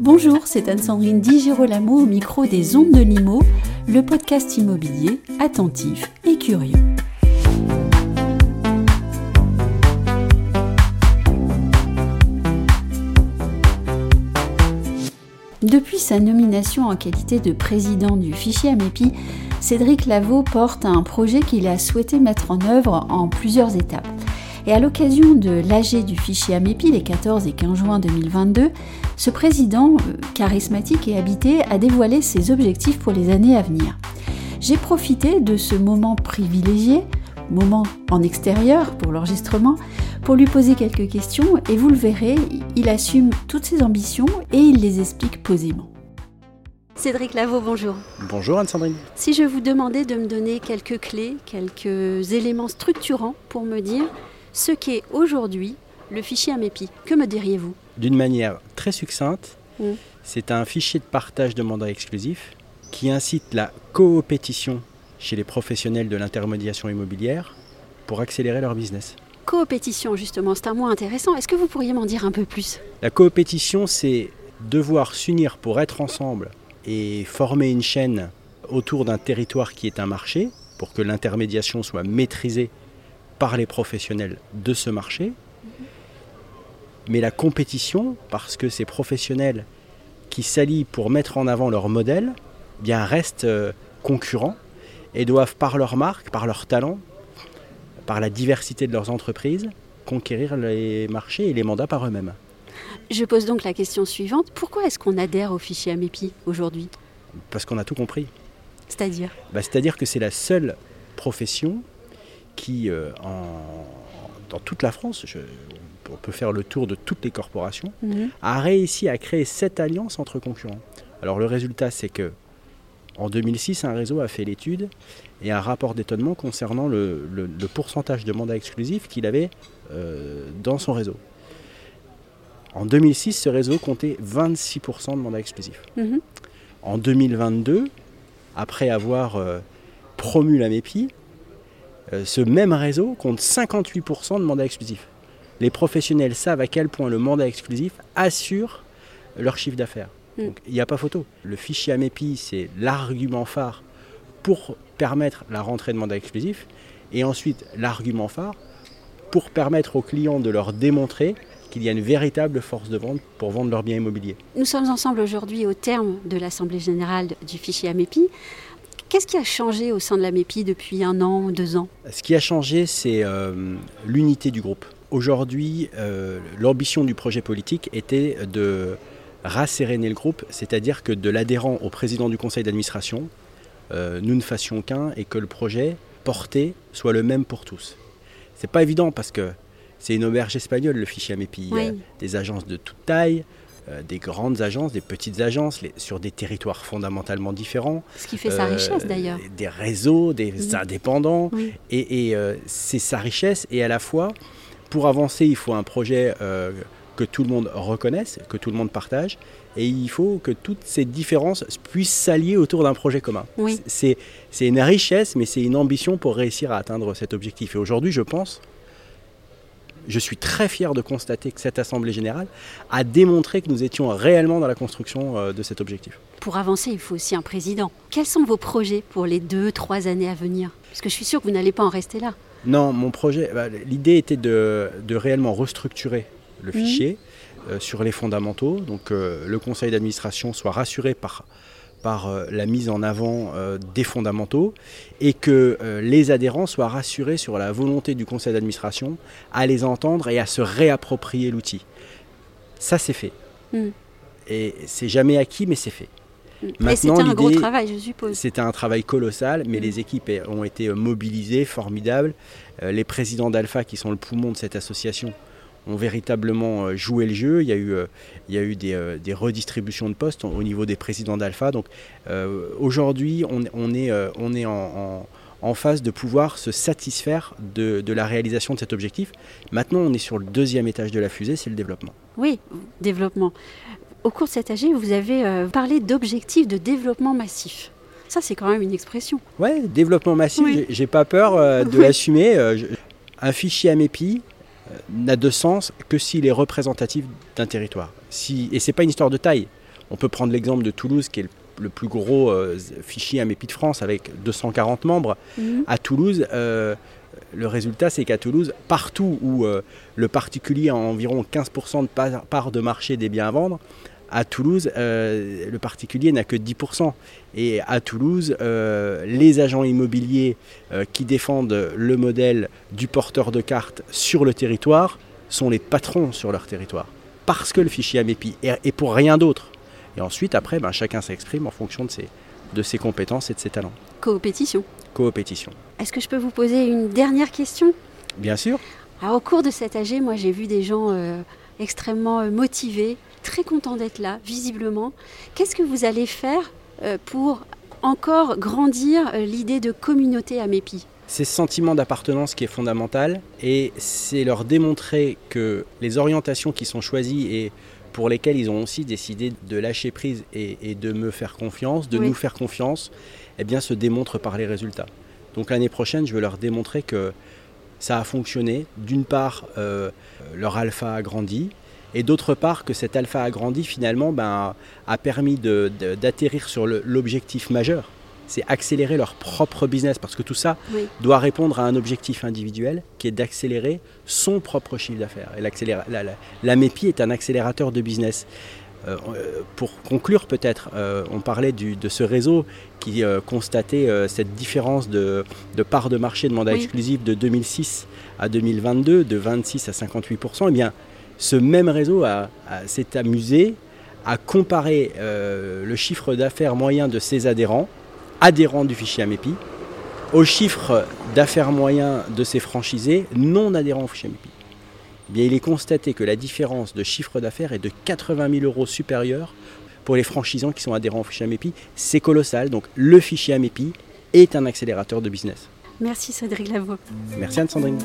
Bonjour, c'est Anne-Sandrine Di Girolamo au micro des Ondes de Limo, le podcast immobilier attentif et curieux. Depuis sa nomination en qualité de président du fichier Amépi, Cédric Lavaux porte un projet qu'il a souhaité mettre en œuvre en plusieurs étapes. Et à l'occasion de l'AG du fichier Amépi les 14 et 15 juin 2022, ce président, euh, charismatique et habité, a dévoilé ses objectifs pour les années à venir. J'ai profité de ce moment privilégié, moment en extérieur pour l'enregistrement, pour lui poser quelques questions et vous le verrez, il assume toutes ses ambitions et il les explique posément. Cédric Lavaux, bonjour. Bonjour Anne-Sandrine. Si je vous demandais de me donner quelques clés, quelques éléments structurants pour me dire ce qu'est aujourd'hui le fichier Amépi. Que me diriez-vous D'une manière très succincte, Mm. c'est un fichier de partage de mandats exclusifs qui incite la coopétition chez les professionnels de l'intermédiation immobilière pour accélérer leur business. Coopétition, justement, c'est un mot intéressant. Est-ce que vous pourriez m'en dire un peu plus? La coopétition, c'est devoir s'unir pour être ensemble et former une chaîne autour d'un territoire qui est un marché pour que l'intermédiation soit maîtrisée par les professionnels de ce marché. Mais la compétition, parce que ces professionnels qui s'allient pour mettre en avant leur modèle, bien restent euh, concurrents et doivent par leur marque, par leur talent, par la diversité de leurs entreprises, conquérir les marchés et les mandats par eux-mêmes. Je pose donc la question suivante. Pourquoi est-ce qu'on adhère au fichier Amépi aujourd'hui? Parce qu'on a tout compris. C'est-à-dire? Bah, C'est-à-dire que c'est la seule profession qui, euh, en- dans toute la France, je- on peut faire le tour de toutes les corporations, Mhm. a réussi à créer cette alliance entre concurrents. Alors le résultat, c'est que en 2006, un réseau a fait l'étude et un rapport d'étonnement concernant le, le- le pourcentage de mandats exclusifs qu'il avait euh, dans son réseau. En 2006, ce réseau comptait 26% de mandats exclusifs. Mhm. En 2022, après avoir euh, promu la MEPI, ce même réseau compte 58% de mandats exclusifs. Les professionnels savent à quel point le mandat exclusif assure leur chiffre d'affaires. Mm. Donc il n'y a pas photo. Le fichier AMEPI, c'est l'argument phare pour permettre la rentrée de mandat exclusif et ensuite l'argument phare pour permettre aux clients de leur démontrer qu'il y a une véritable force de vente pour vendre leurs biens immobiliers. Nous sommes ensemble aujourd'hui au terme de l'Assemblée générale du fichier Amépi. Qu'est-ce qui a changé au sein de l'Amépi depuis un an ou deux ans? Ce qui a changé, c'est euh, l'unité du groupe. Aujourd'hui, euh, l'ambition du projet politique était de rasséréner le groupe, c'est-à-dire que de l'adhérent au président du conseil d'administration, euh, nous ne fassions qu'un et que le projet porté soit le même pour tous. C'est pas évident parce que c'est une auberge espagnole le fichier AMEPI. Il y a Oui. des agences de toute taille, euh, des grandes agences, des petites agences, les- sur des territoires fondamentalement différents. Ce qui fait sa Euh, richesse d'ailleurs. Des réseaux, des indépendants. Oui. Et, et, euh, c'est sa richesse. Et à la fois, pour avancer, il faut un projet que tout le monde reconnaisse, que tout le monde partage. Et il faut que toutes ces différences puissent s'allier autour d'un projet commun. Oui. C'est, c'est une richesse, mais c'est une ambition pour réussir à atteindre cet objectif. Et aujourd'hui, je pense, je suis très fier de constater que cette Assemblée générale a démontré que nous étions réellement dans la construction euh, de cet objectif. Pour avancer, il faut aussi un président. Quels sont vos projets pour les deux, trois années à venir? Parce que je suis sûre que vous n'allez pas en rester là. Non, mon projet, bah, l'idée était de, de réellement restructurer le Mhm. fichier euh, sur les fondamentaux. Donc euh, le conseil d'administration soit rassuré par, par euh, la mise en avant euh, des fondamentaux et que euh, les adhérents soient rassurés sur la volonté du conseil d'administration à les entendre et à se réapproprier l'outil. Ça, c'est fait. Mhm. Et c'est jamais acquis, mais c'est fait. Maintenant, c'était un gros travail, je suppose. C'était un travail colossal, mais Mm. les équipes ont été mobilisées, formidables. Les présidents d'Alpha, qui sont le poumon de cette association, ont véritablement euh, joué le jeu. Il y a eu, euh, il y a eu des, euh, des redistributions de postes au niveau des présidents d'Alpha. Donc euh, aujourd'hui, on, on est, on est en, en- en phase de pouvoir se satisfaire de, de la réalisation de cet objectif. Maintenant, on est sur le deuxième étage de la fusée, c'est le développement. Oui, développement. Au cours de cet AG, vous avez parlé d'objectifs de développement massif. Ça, c'est quand même une expression. Ouais, développement massif, Oui. j'ai- pas peur euh, de Oui. l'assumer. euh, un fichier AMEPI n'a de sens que s'il est représentatif d'un territoire. Si, et c'est pas une histoire de taille. On peut prendre l'exemple de Toulouse, qui est le, plus gros fichier AMEPI de France, avec 240 membres. Mhm. À Toulouse, le résultat, c'est qu'à Toulouse, partout où le particulier a environ 15% de part de marché des biens à vendre, à Toulouse, euh, le particulier n'a que 10%. Et à Toulouse, euh, les agents immobiliers euh, qui défendent le modèle du porteur de carte sur le territoire sont les patrons sur leur territoire. Parce que le fichier AMEPI est pour rien d'autre. Et ensuite, après, ben, chacun s'exprime en fonction de ses, de ses compétences et de ses talents. Coopétition. Coopétition. Est-ce que je peux vous poser une dernière question? Bien sûr. au cours de cet AG, moi j'ai vu des gens extrêmement motivés, très content d'être là, visiblement. Qu'est-ce que vous allez faire euh, pour encore grandir euh, l'idée de communauté à Mépi c'est ce sentiment d'appartenance qui est fondamental et c'est leur démontrer que les orientations qui sont choisies et pour lesquelles ils ont aussi décidé de lâcher prise et, de me faire confiance, de nous faire confiance, eh bien se démontrent par les résultats. Donc l'année prochaine, je veux leur démontrer que ça a fonctionné. D'une part, euh, leur alpha a grandi, et d'autre part que cet alpha agrandi finalement ben, a permis d'atterrir sur l'objectif majeur, c'est accélérer leur propre business, parce que tout ça doit répondre à un objectif individuel qui est d'accélérer son propre chiffre d'affaires. Et la, la, MEPI est un accélérateur de business. Euh, euh, pour conclure peut-être, euh, on parlait de ce réseau qui constatait cette différence de, part de marché de mandat exclusif de 2006 à 2022, de 26 à 58%. Eh bien, ce même réseau s'est amusé à comparer euh, le chiffre d'affaires moyen de ses adhérents, adhérents du fichier AMEPI, au chiffre d'affaires moyen de ses franchisés non adhérents au fichier AMEPI. Eh bien, il est constaté que la différence de chiffre d'affaires est de 80 000 euros supérieure pour les franchisants qui sont adhérents au fichier AMEPI. C'est colossal. Donc le fichier AMEPI est un accélérateur de business. Merci Cédric Lavaux. Merci Anne-Sandrine.